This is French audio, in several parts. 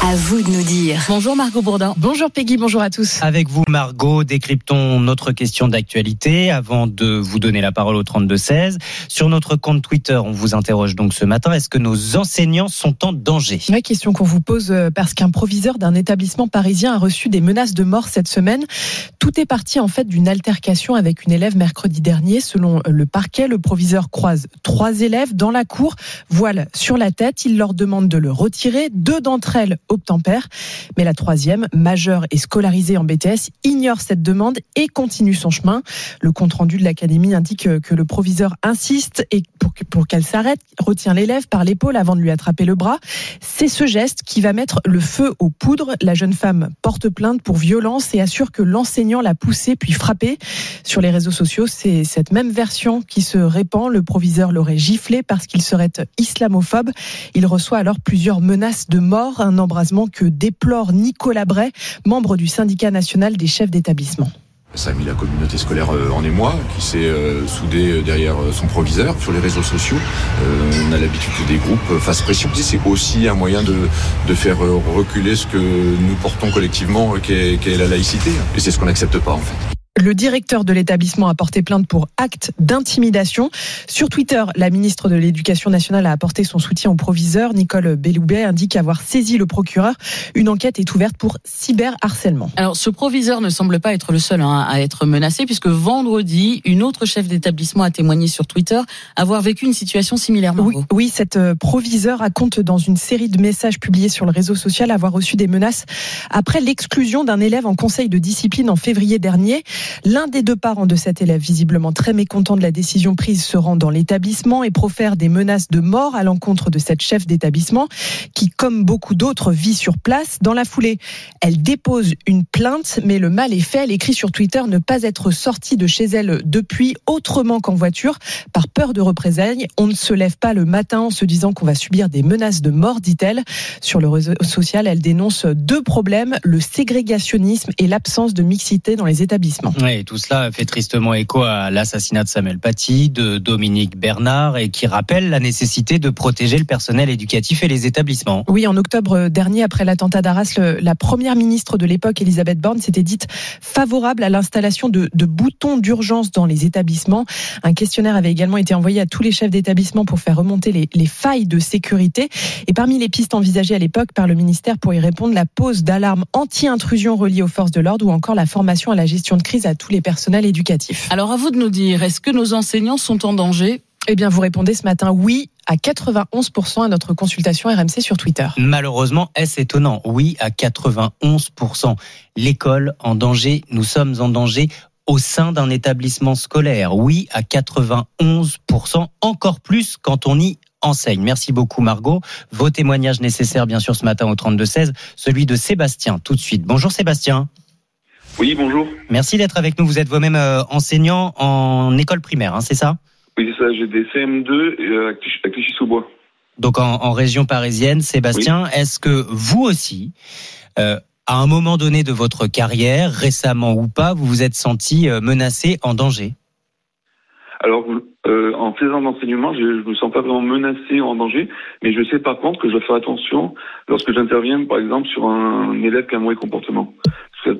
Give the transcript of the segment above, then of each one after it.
À vous de nous dire. Bonjour Margot Bourdin. Bonjour Peggy, bonjour à tous. Avec vous, Margot, décryptons notre question d'actualité avant de vous donner la parole au 32-16. Sur notre compte Twitter, on vous interroge donc ce matin, est-ce que nos enseignants sont en danger? La question qu'on vous pose euh, parce qu'un proviseur d'un établissement parisien a reçu des menaces de mort cette semaine. Tout est parti en fait d'une altercation avec une élève mercredi dernier. Selon le parquet, le proviseur croise trois élèves dans la cour, voile sur la tête. Il leur demande de le retirer. Deux d'entre elles obtempèrent. Mais la troisième, majeure et scolarisée en BTS, ignore cette demande et continue son chemin. Le compte-rendu de l'académie indique que le proviseur insiste et pour, pour qu'elle s'arrête, retient l'élève par l'épaule avant de lui attraper le bras. C'est ce geste qui va mettre le feu aux poudres. La jeune femme porte plainte pour violence et assure que l'enseignant l'a poussée puis frappée. Sur les réseaux sociaux, c'est cette même version qui se répand. Le proviseur l'aurait giflé parce qu'il serait islamophobe. Il reçoit alors plusieurs menaces de mort, un embrasement que déplore Nicolas Bray, membre du syndicat national des chefs d'établissement. Ça a mis la communauté scolaire euh, en émoi, qui s'est euh, soudée derrière euh, son proviseur sur les réseaux sociaux. on a l'habitude que des groupes fassent pression. C'est aussi un moyen de, faire reculer ce que nous portons collectivement, qui est, qui est la laïcité. Et c'est ce qu'on n'accepte pas en fait. Le directeur de l'établissement a porté plainte pour acte d'intimidation. Sur Twitter, la ministre de l'Éducation nationale a apporté son soutien au proviseur. Nicole Belloubet indique avoir saisi le procureur. Une enquête est ouverte pour cyberharcèlement. Alors, ce proviseur ne semble pas être le seul hein, à être menacé, puisque vendredi, une autre chef d'établissement a témoigné sur Twitter avoir vécu une situation similaire. Oui, oui, cette euh, proviseur raconte dans une série de messages publiés sur le réseau social avoir reçu des menaces après l'exclusion d'un élève en conseil de discipline en février dernier. L'un des deux parents de cet élève, visiblement très mécontent de la décision prise, se rend dans l'établissement et profère des menaces de mort à l'encontre de cette chef d'établissement qui, comme beaucoup d'autres, vit sur place. Dans la foulée, elle dépose une plainte, mais le mal est fait. Elle écrit sur Twitter ne pas être sortie de chez elle depuis autrement qu'en voiture, par peur de représailles. On ne se lève pas le matin en se disant qu'on va subir des menaces de mort, dit-elle. Sur le réseau social, elle dénonce deux problèmes, le ségrégationnisme et l'absence de mixité dans les établissements. Oui, tout cela fait tristement écho à l'assassinat de Samuel Paty, de Dominique Bernard, et qui rappelle la nécessité de protéger le personnel éducatif et les établissements. Oui, en octobre dernier, après l'attentat d'Arras, la première ministre de l'époque, Elisabeth Borne, s'était dite favorable à l'installation de, de boutons d'urgence dans les établissements. Un questionnaire avait également été envoyé à tous les chefs d'établissement pour faire remonter les, les failles de sécurité. Et parmi les pistes envisagées à l'époque par le ministère pour y répondre, la pose d'alarme anti-intrusion reliée aux forces de l'ordre ou encore la formation à la gestion de crise à tous les personnels éducatifs. Alors à vous de nous dire, est-ce que nos enseignants sont en danger? Eh bien, vous répondez ce matin oui à 91% à notre consultation RMC sur Twitter. Malheureusement, est-ce étonnant? Oui à 91%. L'école en danger, nous sommes en danger au sein d'un établissement scolaire. Oui à 91%, encore plus quand on y enseigne. Merci beaucoup Margot. Vos témoignages nécessaires bien sûr ce matin au 32-16, celui de Sébastien tout de suite. Bonjour Sébastien. Oui, bonjour. Merci d'être avec nous. Vous êtes vous-même euh, enseignant en école primaire, hein, c'est ça? Oui, c'est ça. J'ai des CM2 euh, à Clichy-sous-Bois. Donc en, en, région parisienne, Sébastien, oui. est-ce que vous aussi, euh, à un moment donné de votre carrière, récemment ou pas, vous vous êtes senti menacé, en danger? Alors, euh, en faisant l'enseignement, je ne me sens pas vraiment menacé ou en danger, mais je sais par contre que je dois faire attention lorsque j'interviens, par exemple, sur un élève qui a un mauvais comportement.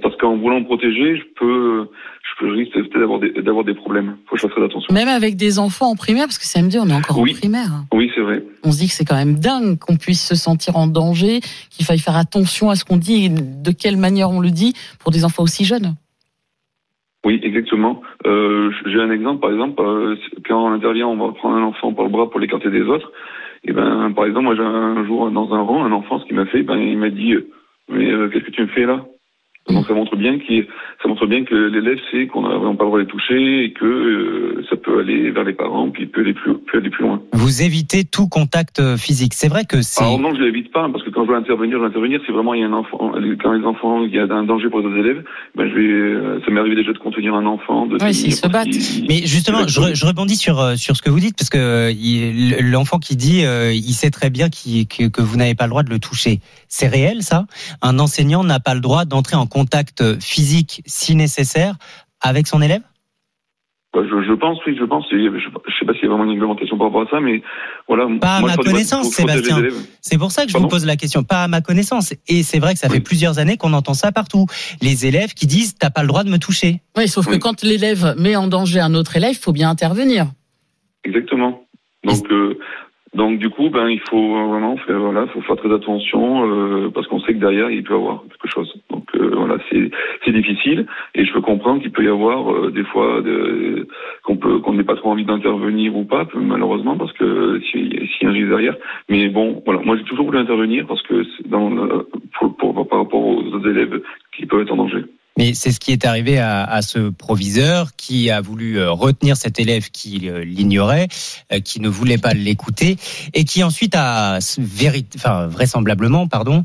Parce qu'en voulant me protéger, je peux, je peux risquer d'avoir des, d'avoir des problèmes. Faut que je fasse très attention. Même avec des enfants en primaire, parce que samedi, on est encore oui. en primaire. Oui, c'est vrai. On se dit que c'est quand même dingue qu'on puisse se sentir en danger, qu'il faille faire attention à ce qu'on dit et de quelle manière on le dit pour des enfants aussi jeunes. Oui, exactement. Euh, J'ai un exemple, par exemple, euh, quand on intervient, on va prendre un enfant par le bras pour l'écarter des autres. Et ben, par exemple, moi, j'ai un jour dans un rang, un enfant, ce qu'il m'a fait, ben, il m'a dit, mais euh, qu'est-ce que tu me fais là? Donc ça montre bien qu'il, ça montre bien que l'élève sait qu'on n'a vraiment pas le droit de les toucher et que euh, ça peut aller vers les parents puis peut aller plus, peut aller plus loin. Vous évitez tout contact euh, physique. C'est vrai que c'est. Alors non, je l'évite pas parce que quand je veux intervenir, je veux intervenir. Si vraiment il y a un enfant, quand les enfants, il y a un danger pour les autres élèves, ben je vais. euh, Ça m'est arrivé déjà de contenir un enfant. De Ouais, s'ils se battent. Mais justement, je, re- je rebondis sur sur ce que vous dites parce que l'enfant qui dit, il sait très bien qu'il- que, que vous n'avez pas le droit de le toucher. C'est réel ça? Un enseignant n'a pas le droit d'entrer en contact physique si nécessaire avec son élève? Bah, je, je pense, oui, je pense. Je, je sais pas s'il y a vraiment une réglementation par rapport à ça, mais voilà. Pas à moi, ma connaissance, Sébastien. C'est pour ça que je Pardon? vous pose la question. Pas à ma connaissance. Et c'est vrai que ça fait plusieurs années qu'on entend ça partout. Les élèves qui disent t'as pas le droit de me toucher. Oui, sauf que quand l'élève met en danger un autre élève, il faut bien intervenir. Exactement. Donc, euh, donc du coup, ben, il faut vraiment faire, voilà, faut faire très attention euh, parce qu'on sait que derrière il peut y avoir quelque chose. Donc euh, voilà, c'est difficile et je peux comprendre qu'il peut y avoir euh, des fois de- qu'on peut qu'on n'ait pas trop envie d'intervenir ou pas, malheureusement parce que s'il s'il y a un risque derrière. Mais bon, voilà, moi j'ai toujours voulu intervenir parce que dans le- pour, pour- par rapport aux autres élèves qui peuvent être en danger. Mais c'est ce qui est arrivé à, ce proviseur qui a voulu euh, retenir cet élève qui euh, l'ignorait, euh, qui ne voulait pas l'écouter et qui ensuite a vraisemblablement pardon,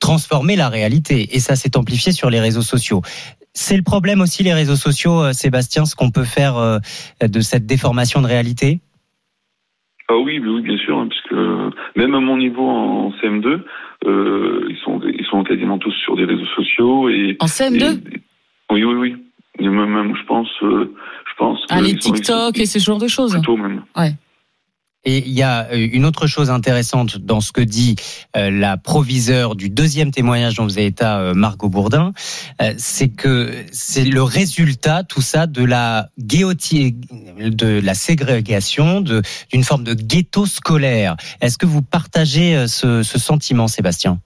transformé la réalité. Et ça s'est amplifié sur les réseaux sociaux. C'est le problème aussi, les réseaux sociaux, Sébastien, ce qu'on peut faire de cette déformation de réalité? Ah oui, oui, bien sûr, hein, puisque même à mon niveau en CM2, euh, ils sont ils sont quasiment tous sur des réseaux sociaux et En CM2 et- oui, oui, oui. Même, même, je pense, euh, je pense. Ah, les TikTok sont- et ce genre de choses. Plutôt même. Et il y a euh, une autre chose intéressante dans ce que dit euh, la proviseure du deuxième témoignage dont avez été euh, Margot Bourdin, c'est que c'est le résultat tout ça de la de la ségrégation, d'une forme de ghetto scolaire. Est-ce que vous partagez ce, ce sentiment, Sébastien?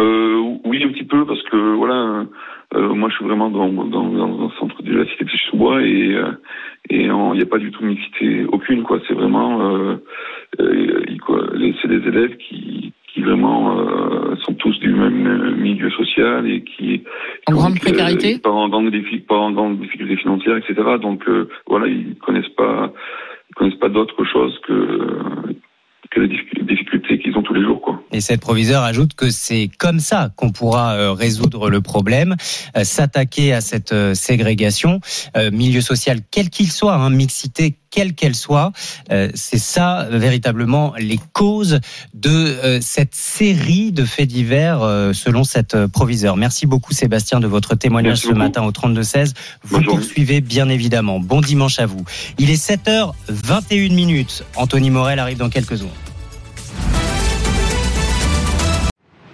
Euh, oui, un petit peu, parce que voilà, euh, moi je suis vraiment dans, dans, dans un centre de la cité de sous-bois et euh, et il n'y a pas du tout de mixité aucune, quoi. C'est vraiment, euh, euh, c'est des élèves qui qui vraiment euh, sont tous du même euh, milieu social et qui En grande précarité? pas en grande difficulté financière, etc. Donc euh, voilà, ils connaissent pas ils connaissent pas d'autre chose que que les difficultés qu'ils ont tous les jours, quoi. Et cette proviseure ajoute que c'est comme ça qu'on pourra euh, résoudre le problème, euh, s'attaquer à cette euh, ségrégation, milieu social quel qu'il soit, hein, mixité quelle qu'elle soit. Euh, c'est ça véritablement les causes de euh, cette série de faits divers euh, selon cette proviseure. Merci beaucoup Sébastien de votre témoignage Merci ce beaucoup. matin au 32-16. Vous poursuivez bien évidemment. Bon dimanche à vous. Il est 7h21 minutes. Anthony Morel arrive dans quelques secondes.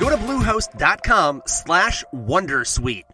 Go to bluehost.com slash wondersuite